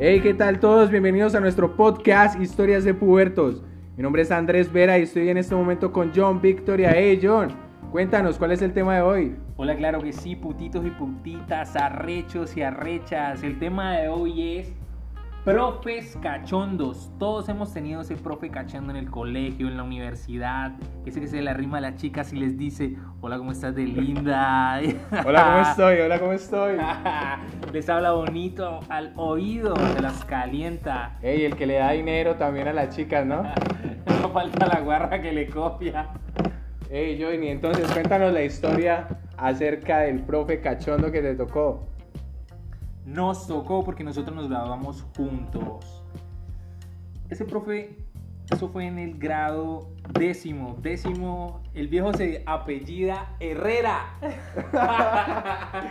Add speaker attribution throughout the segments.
Speaker 1: Hey, ¿qué tal todos? Bienvenidos a nuestro podcast Historias de Pubertos. Mi nombre es Andrés Vera y estoy en este momento con John Victoria. Hey, John, cuéntanos, ¿cuál es el tema de hoy?
Speaker 2: Hola, claro que sí, putitos y putitas, arrechos y arrechas. El tema de hoy es profes cachondos. Todos hemos tenido ese profe cachondo en el colegio, en la universidad. Ese que se le arrima a las chicas y les dice, hola, ¿cómo estás de linda?
Speaker 1: Hola, ¿cómo estoy? Hola, ¿cómo estoy?
Speaker 2: les habla bonito al oído, se las calienta.
Speaker 1: Hey, el que le da dinero también a las chicas, ¿no?
Speaker 2: no falta la guarra que le copia.
Speaker 1: Hey, Johnny, entonces cuéntanos la historia acerca del profe cachondo que te tocó
Speaker 2: nos tocó porque nosotros nos graduamos juntos. Ese profe, eso fue en el grado décimo, décimo, el viejo se apellida Herrera.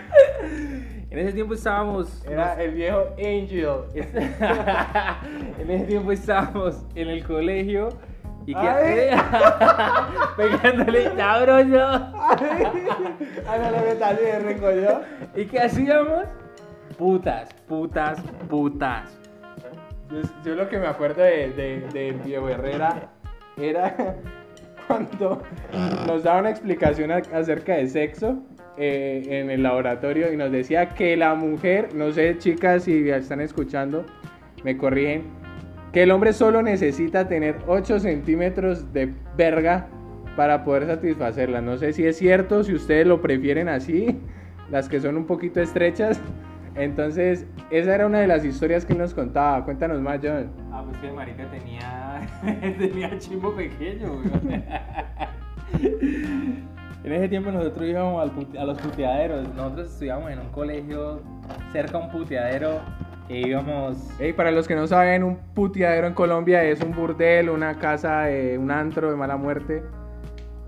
Speaker 2: en ese tiempo estábamos...
Speaker 1: Era el viejo Angel.
Speaker 2: en ese tiempo estábamos en el colegio. Y que pegándole sabroso.
Speaker 1: Ay, le metas de
Speaker 2: ¿Y qué hacíamos? Putas, putas, putas.
Speaker 1: Yo, lo que me acuerdo de, de, Diego Herrera era cuando nos daba una explicación acerca de sexo eh, en el laboratorio y nos decía que la mujer, no sé chicas si están escuchando, me corrigen, que el hombre solo necesita tener 8 centímetros de verga para poder satisfacerla. No sé si es cierto, si ustedes lo prefieren así, las que son un poquito estrechas. Entonces, esa era una de las historias que nos contaba. Cuéntanos más, John.
Speaker 2: Ah, pues que marica tenía, tenía chimbo pequeño, En ese tiempo nosotros íbamos a los puteaderos. Nosotros estudiábamos en un colegio cerca a un puteadero e íbamos...
Speaker 1: Hey, para los que no saben, un puteadero en Colombia es un burdel, una casa, de, un antro de mala muerte.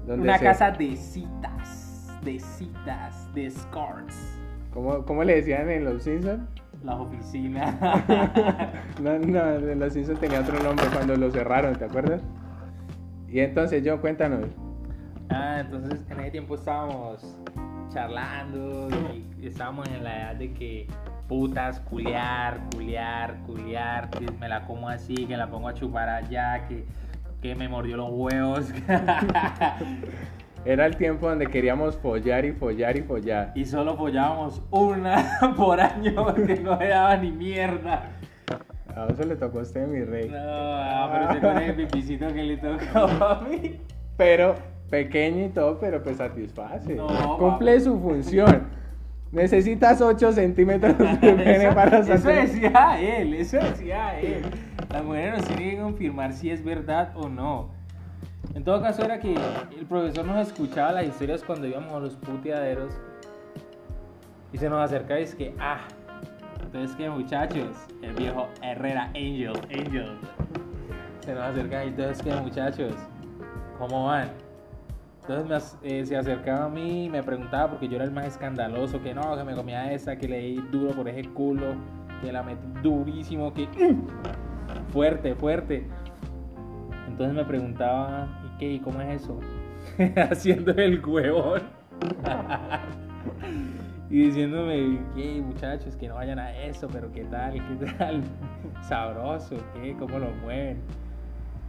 Speaker 2: una casa de citas, de citas, de escorts.
Speaker 1: ¿Cómo, ¿Cómo, le decían en Los Simpsons?
Speaker 2: La oficina.
Speaker 1: no, no, en Los Simpsons tenía otro nombre cuando lo cerraron, ¿te acuerdas? Y entonces, yo cuéntanos.
Speaker 2: Ah, entonces en ese tiempo estábamos charlando y estábamos en la edad de que putas, culiar, culiar, culiar, que me la como así, que la pongo a chupar allá, que, que me mordió los huevos.
Speaker 1: Era el tiempo donde queríamos follar y follar y follar.
Speaker 2: Y solo follábamos una por año que no le daba ni mierda.
Speaker 1: A eso le tocó a usted, mi rey.
Speaker 2: No, pero se con el pipicito que le tocó a mí.
Speaker 1: Pero pequeño y todo, pero pues satisface. Cumple su función. Necesitas 8 centímetros de pene para
Speaker 2: satisfacer. Eso decía él, eso decía él. La mujer nos tiene que confirmar si es verdad o no. En todo caso era que el profesor nos escuchaba las historias cuando íbamos a los puteaderos y se nos acercaba y es que, ah, entonces que muchachos, el viejo Herrera Angel, Angel, se nos acercaba y entonces que muchachos, ¿cómo van? Entonces eh, se acercaba a mí y me preguntaba porque yo era el más escandaloso, que no, que me comía esa, que le di duro por ese culo, que la metí durísimo, que fuerte, fuerte. Entonces me preguntaba, ¿y qué? ¿Y cómo es eso? Haciendo el huevón. y diciéndome, ¿qué muchachos? Que no vayan a eso, pero ¿qué tal? ¿Qué tal? Sabroso, ¿qué? ¿Cómo lo mueven?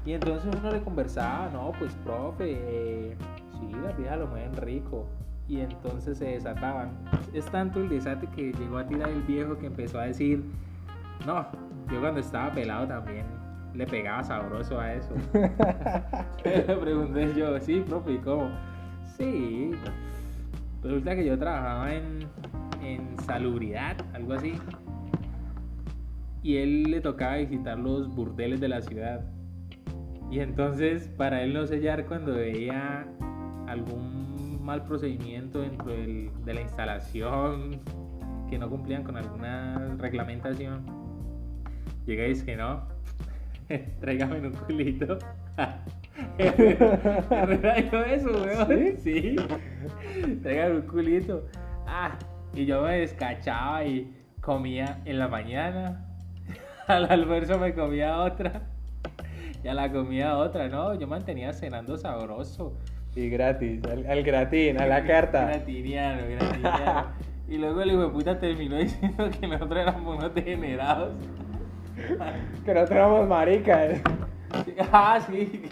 Speaker 2: Y entonces uno le conversaba, no, pues profe, eh, sí, las viejas lo mueven rico. Y entonces se desataban. Es tanto el desate que llegó a tirar el viejo que empezó a decir, no, yo cuando estaba pelado también le pegaba sabroso a eso. le pregunté yo, sí, profe, ¿y cómo? Sí. Resulta que yo trabajaba en, en salubridad, algo así. Y él le tocaba visitar los burdeles de la ciudad. Y entonces, para él no sellar cuando veía algún mal procedimiento dentro de la instalación, que no cumplían con alguna reglamentación, llega y dice que no, tráigame un culito. Herrera eso, weón. Sí. Tráigame un culito. Ah, y yo me descachaba y comía en la mañana. Al almuerzo me comía otra. Y a la comida otra, no. Yo mantenía cenando sabroso.
Speaker 1: Y gratis, al, gratín, a la carta.
Speaker 2: Gratiniano, gratiniano. y luego el hijo de puta terminó diciendo que nosotros éramos unos degenerados.
Speaker 1: que nosotros éramos maricas.
Speaker 2: ah, sí.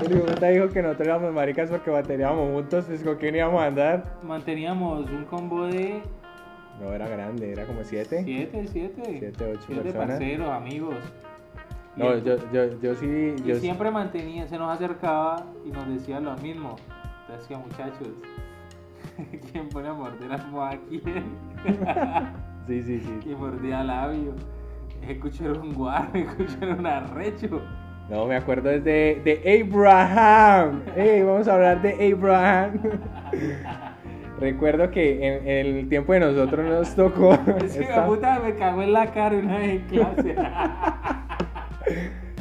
Speaker 1: El dijo que nosotros éramos maricas porque bateríamos juntos, pues con quién íbamos a andar.
Speaker 2: Manteníamos un combo de
Speaker 1: No, era grande, era como siete.
Speaker 2: siete, siete.
Speaker 1: Siete, ocho
Speaker 2: Siete
Speaker 1: personas.
Speaker 2: parceros, amigos.
Speaker 1: No,
Speaker 2: el-
Speaker 1: yo, yo, yo sí.
Speaker 2: Y
Speaker 1: Yo,
Speaker 2: siempre mantenía, se nos acercaba y nos decía lo mismo. Entonces decía, muchachos, ¿quién pone a morder a a quién?
Speaker 1: Sí, sí, sí.
Speaker 2: ¿Quién mordía labio? Escucharon un guarro, escucharon un arrecho.
Speaker 1: No, me acuerdo desde de Abraham. Ey, vamos a hablar de Abraham. Recuerdo que en, en el tiempo de nosotros nos tocó.
Speaker 2: Es que
Speaker 1: esta-
Speaker 2: la puta me cagó en la cara una vez en clase.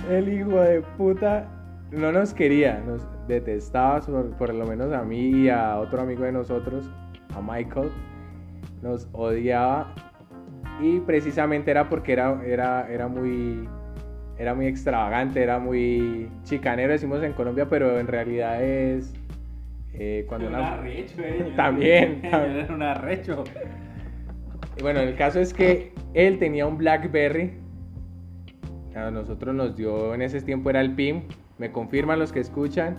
Speaker 1: El hijo de puta no nos quería, nos detestaba, por, por lo menos a mí y a otro amigo de nosotros, a Michael. Nos odiaba y precisamente era porque era, era, era muy era muy extravagante, era muy chicanero, decimos en Colombia, pero en realidad es eh, cuando
Speaker 2: un
Speaker 1: una-
Speaker 2: arrecho, eh.
Speaker 1: También.
Speaker 2: Era un arrecho.
Speaker 1: Bueno, el caso es que él tenía un Blackberry. A nosotros nos dio, en ese tiempo era el PIN. Me confirman los que escuchan.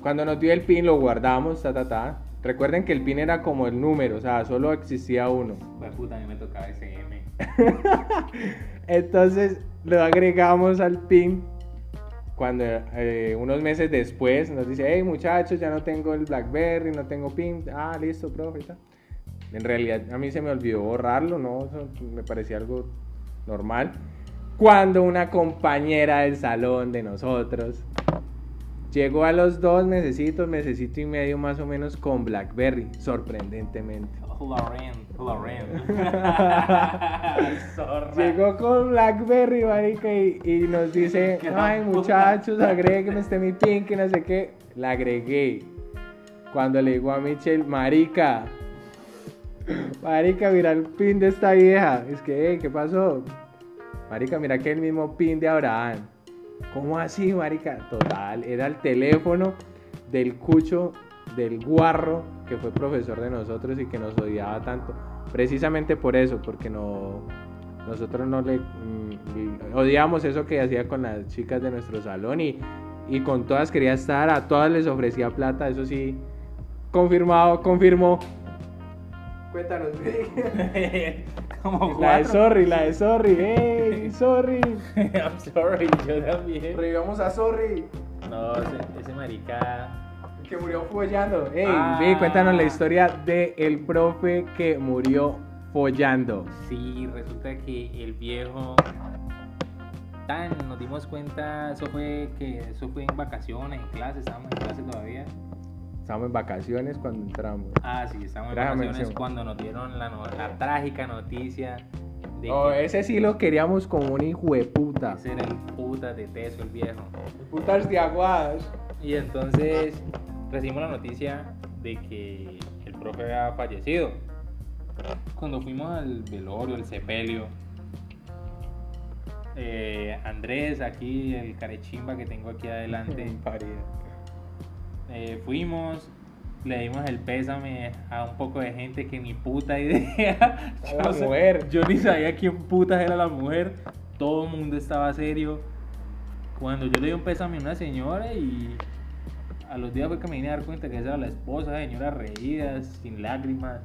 Speaker 1: Cuando nos dio el PIN lo guardamos, ta, ta, ta. Recuerden que el PIN era como el número, o sea, solo existía uno.
Speaker 2: Pues puta, a mí me tocaba ese M.
Speaker 1: Entonces lo agregamos al PIN. Cuando eh, unos meses después nos dice, hey muchachos, ya no tengo el Blackberry, no tengo PIN. Ah, listo, profe. En realidad a mí se me olvidó borrarlo, ¿no? Eso me parecía algo normal. Cuando una compañera del salón de nosotros llegó a los dos necesitos, necesito y medio más o menos con Blackberry, sorprendentemente.
Speaker 2: Loren. Zorra.
Speaker 1: Llegó con Blackberry, marica, y, y nos dice, ay muchachos, agrégueme este mi pin, que no sé qué. La agregué. Cuando le digo a Michelle, marica, marica, mira el pin de esta vieja. Es que, "Ey, ¿qué pasó? Marica, mira que el mismo pin de Abraham. ¿Cómo así, marica? Total, era el teléfono del cucho, del guarro, que fue profesor de nosotros y que nos odiaba tanto. Precisamente por eso, porque no, nosotros no le mm, odiamos eso que hacía con las chicas de nuestro salón y, y con todas quería estar, a todas les ofrecía plata, eso sí, confirmado, confirmó. Cuéntanos,
Speaker 2: Como
Speaker 1: la de. Sorry, la de Sorry, hey, Sorry.
Speaker 2: I'm sorry, yo también.
Speaker 1: Revivamos a Sorry.
Speaker 2: No, ese, ese marica.
Speaker 1: Que murió follando. Ey,
Speaker 2: Ah.
Speaker 1: ve, cuéntanos la historia de el profe que murió follando.
Speaker 2: Sí, resulta que el viejo. Tan, nos dimos cuenta, eso fue que eso fue en vacaciones, en clase, estábamos en clase todavía.
Speaker 1: Estábamos en vacaciones cuando entramos.
Speaker 2: Ah, sí, estábamos en vacaciones
Speaker 1: mención.
Speaker 2: cuando nos dieron la, no- la trágica noticia de
Speaker 1: Oh,
Speaker 2: que
Speaker 1: ese sí lo queríamos como un hijo de puta.
Speaker 2: ese era el puta de teso, el viejo.
Speaker 1: Putas de aguadas.
Speaker 2: Y entonces recibimos la noticia de que el profe había fallecido. Cuando fuimos al velorio, el sepelio, eh, Andrés, aquí, el carechimba que tengo aquí adelante, eh, fuimos, le dimos el pésame a un poco de gente que ni puta idea.
Speaker 1: La
Speaker 2: Yo sé-
Speaker 1: mujer.
Speaker 2: Yo ni sabía quién putas era la mujer. Todo el mundo estaba serio. Cuando yo le di un pésame a una señora y a los días fue que me vine a dar cuenta que esa era la esposa, señora reída, sin lágrimas.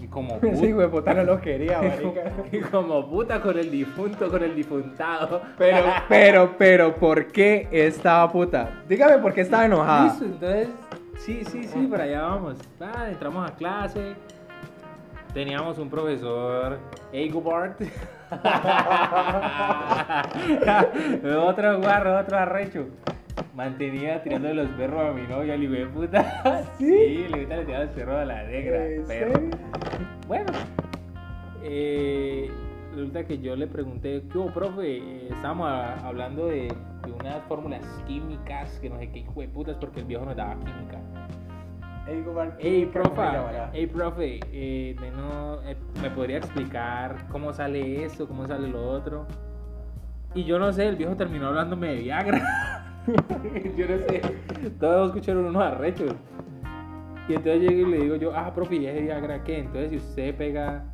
Speaker 2: Y como puta,
Speaker 1: de puta no lo quería, marica.
Speaker 2: y como puta con el difunto, con el difuntado.
Speaker 1: Pero, pero, pero, ¿por qué estaba puta? Dígame por qué estaba enojada.
Speaker 2: Listo, entonces, sí, sí, sí, para allá vamos. Ah, entramos a clase. Teníamos un profesor, Eigobart. otro guarro, otro arrecho. Mantenía tirando los perros a mi novia, hijo de puta.
Speaker 1: ¿Sí?
Speaker 2: Sí, le le tiraba los perros a la negra.
Speaker 1: ¿En
Speaker 2: perro. Bueno, eh, resulta que yo le pregunté, ¿qué hubo, profe? Eh, estábamos a- hablando de, de unas fórmulas químicas, que no sé qué hijo de putas, porque el viejo nos daba química.
Speaker 1: Ey, Gubal,
Speaker 2: Ey,
Speaker 1: ¿cómo se
Speaker 2: profa,
Speaker 1: llamará?
Speaker 2: ey, profe, eh, de no- eh, ¿me podría explicar cómo sale esto, cómo sale lo otro? Y yo no sé, el viejo terminó hablándome de Viagra. yo no sé, todos escucharon unos arrechos. Y entonces llego y le digo yo, ah, profe, ¿y ese Viagra qué? Entonces si usted pega,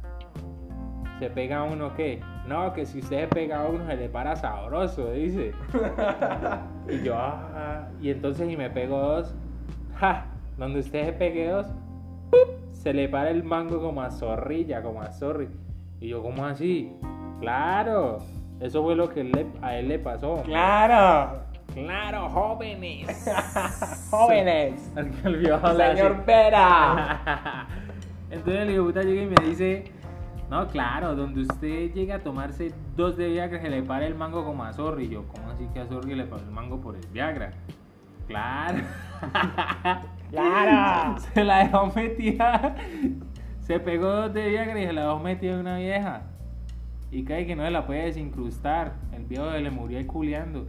Speaker 2: ¿Se pega uno qué? No, que si usted se pega a uno se le para sabroso, dice. y yo, ah, y entonces y me pego dos. Ja, donde usted se pegue dos, ¡pup! se le para el mango como a zorrilla, como a zorri. Y yo, ¿cómo así? Claro, eso fue lo que le- a él le pasó.
Speaker 1: Claro.
Speaker 2: Claro, jóvenes.
Speaker 1: Jóvenes.
Speaker 2: El habla así.
Speaker 1: Señor Vera.
Speaker 2: Entonces el hijo puta llega y me dice, no, claro, donde usted llega a tomarse dos de Viagra se le para el mango como a Zorri. Y yo, ¿cómo así que a Zorri le para el mango por el Viagra? Claro.
Speaker 1: Claro.
Speaker 2: Se la dejó metida. Se pegó dos de Viagra y se la dejó metida en una vieja. Y cae que no se la puede desincrustar. El viejo se le murió ahí culeando.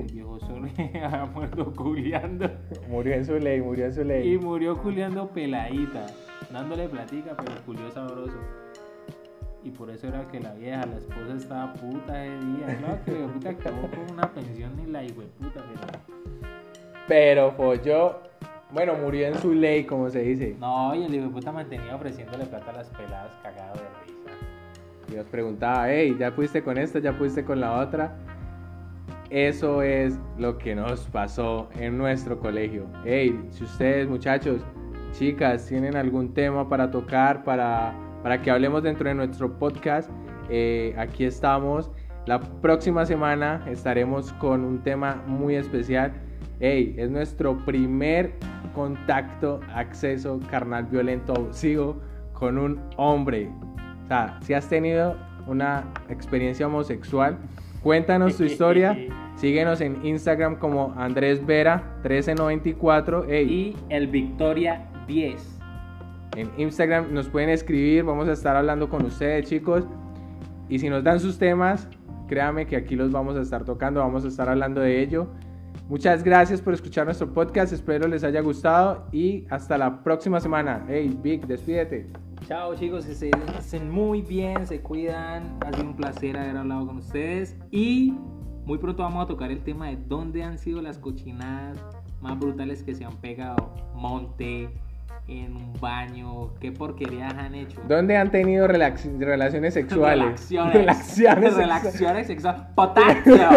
Speaker 2: El viejo Zorri había muerto.
Speaker 1: Murió en su ley, murió en su
Speaker 2: Y
Speaker 1: ley.
Speaker 2: murió culiando peladita, dándole platica, pero culió sabroso. Y por eso era que la vieja, la esposa estaba puta de día. Claro que la puta acabó con una pensión ni la puta, pero.
Speaker 1: Pero folló. Bueno, murió en su ley, como se dice.
Speaker 2: No, y el hijo de puta mantenía ofreciéndole plata a las peladas cagado de risa.
Speaker 1: Y nos preguntaba, hey, ¿ya fuiste con esta? ¿Ya fuiste con la otra? Eso es lo que nos pasó en nuestro colegio. Hey, si ustedes, muchachos, chicas, tienen algún tema para tocar, para, para que hablemos dentro de nuestro podcast, eh, aquí estamos. La próxima semana estaremos con un tema muy especial. Hey, es nuestro primer contacto, acceso carnal violento abusivo con un hombre. O sea, si has tenido una experiencia homosexual, cuéntanos tu historia. Síguenos en Instagram como Andrés Vera 1394. Ey,
Speaker 2: Y el Victoria 10.
Speaker 1: en Instagram nos pueden escribir, vamos a estar hablando con ustedes, chicos. Y si nos dan sus temas, créanme que aquí los vamos a estar tocando, vamos a estar hablando de ello. Muchas gracias por escuchar nuestro podcast, espero les haya gustado y hasta la próxima semana. Hey, Vic, despídete.
Speaker 2: Chao chicos, que se estén muy bien, se cuidan. Ha sido un placer haber hablado con ustedes. Y muy pronto vamos a tocar el tema de dónde han sido las cochinadas más brutales que se han pegado. Monte, en un baño, qué porquerías han hecho.
Speaker 1: ¿Dónde han tenido relax- relaciones sexuales?
Speaker 2: Relaciones.
Speaker 1: Relaciones
Speaker 2: Relaciones sexuales. Potasio.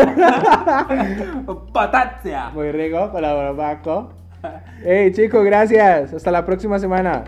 Speaker 2: Potasio.
Speaker 1: Muy rico, con la barbaco. Hey chicos, gracias. Hasta la próxima semana.